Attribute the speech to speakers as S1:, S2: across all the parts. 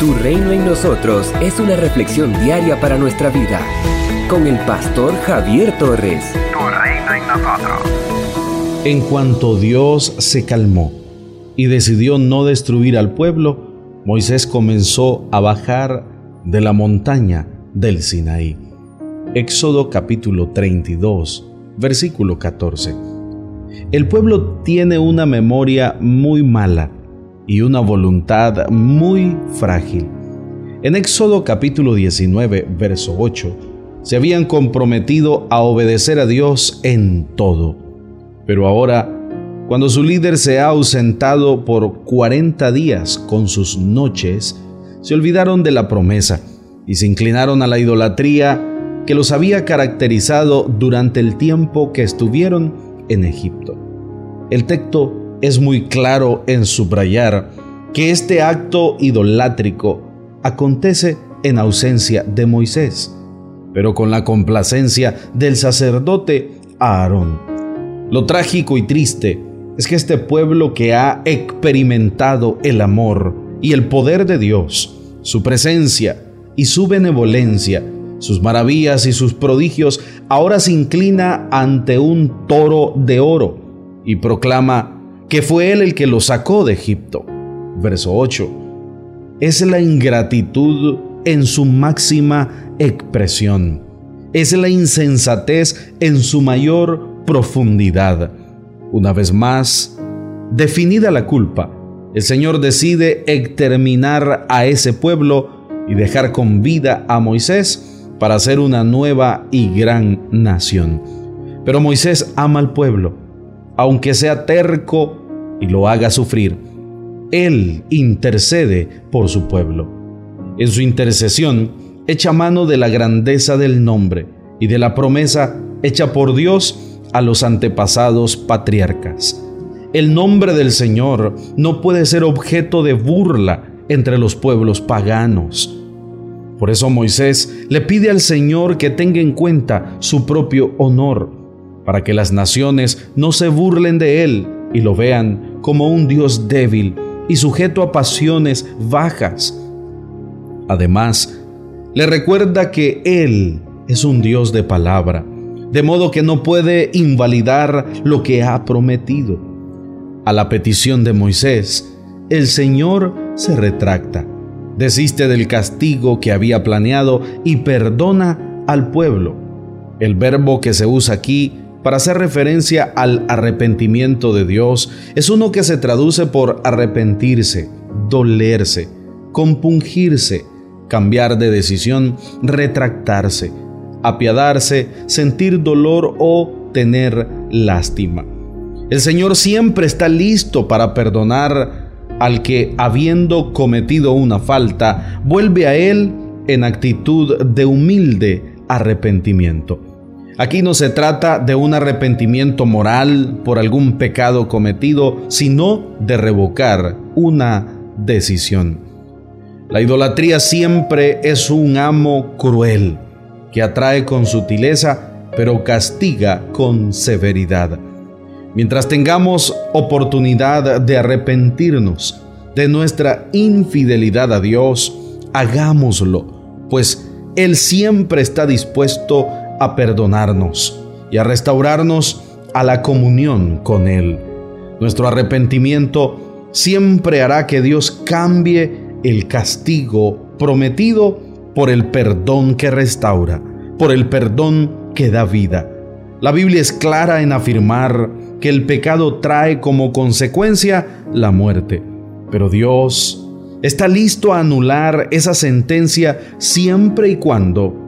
S1: Tu reino en nosotros es una reflexión diaria para nuestra vida. Con el pastor Javier Torres.
S2: Tu reino en nosotros.
S3: En cuanto Dios se calmó y decidió no destruir al pueblo, Moisés comenzó a bajar de la montaña del Sinaí. Éxodo capítulo 32, versículo 14. El pueblo tiene una memoria muy mala y una voluntad muy frágil. En Éxodo capítulo 19, verso 8, se habían comprometido a obedecer a Dios en todo. Pero ahora, cuando su líder se ha ausentado por 40 días con sus noches, se olvidaron de la promesa y se inclinaron a la idolatría que los había caracterizado durante el tiempo que estuvieron en Egipto. El texto es muy claro en subrayar que este acto idolátrico acontece en ausencia de Moisés, pero con la complacencia del sacerdote Aarón. Lo trágico y triste es que este pueblo que ha experimentado el amor y el poder de Dios, su presencia y su benevolencia, sus maravillas y sus prodigios, ahora se inclina ante un toro de oro y proclama que fue Él el que lo sacó de Egipto. Verso 8. Es la ingratitud en su máxima expresión. Es la insensatez en su mayor profundidad. Una vez más, definida la culpa, el Señor decide exterminar a ese pueblo y dejar con vida a Moisés para hacer una nueva y gran nación. Pero Moisés ama al pueblo aunque sea terco y lo haga sufrir. Él intercede por su pueblo. En su intercesión, echa mano de la grandeza del nombre y de la promesa hecha por Dios a los antepasados patriarcas. El nombre del Señor no puede ser objeto de burla entre los pueblos paganos. Por eso Moisés le pide al Señor que tenga en cuenta su propio honor para que las naciones no se burlen de él y lo vean como un Dios débil y sujeto a pasiones bajas. Además, le recuerda que Él es un Dios de palabra, de modo que no puede invalidar lo que ha prometido. A la petición de Moisés, el Señor se retracta, desiste del castigo que había planeado y perdona al pueblo. El verbo que se usa aquí para hacer referencia al arrepentimiento de Dios es uno que se traduce por arrepentirse, dolerse, compungirse, cambiar de decisión, retractarse, apiadarse, sentir dolor o tener lástima. El Señor siempre está listo para perdonar al que, habiendo cometido una falta, vuelve a Él en actitud de humilde arrepentimiento. Aquí no se trata de un arrepentimiento moral por algún pecado cometido, sino de revocar una decisión. La idolatría siempre es un amo cruel que atrae con sutileza, pero castiga con severidad. Mientras tengamos oportunidad de arrepentirnos de nuestra infidelidad a Dios, hagámoslo, pues Él siempre está dispuesto a perdonarnos y a restaurarnos a la comunión con Él. Nuestro arrepentimiento siempre hará que Dios cambie el castigo prometido por el perdón que restaura, por el perdón que da vida. La Biblia es clara en afirmar que el pecado trae como consecuencia la muerte, pero Dios está listo a anular esa sentencia siempre y cuando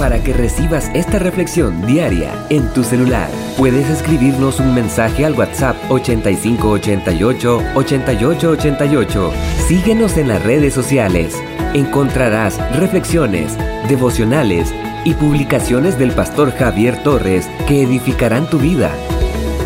S1: Para que recibas esta reflexión diaria en tu celular, puedes escribirnos un mensaje al WhatsApp 8588 8888. Síguenos en las redes sociales. Encontrarás reflexiones, devocionales y publicaciones del pastor Javier Torres que edificarán tu vida.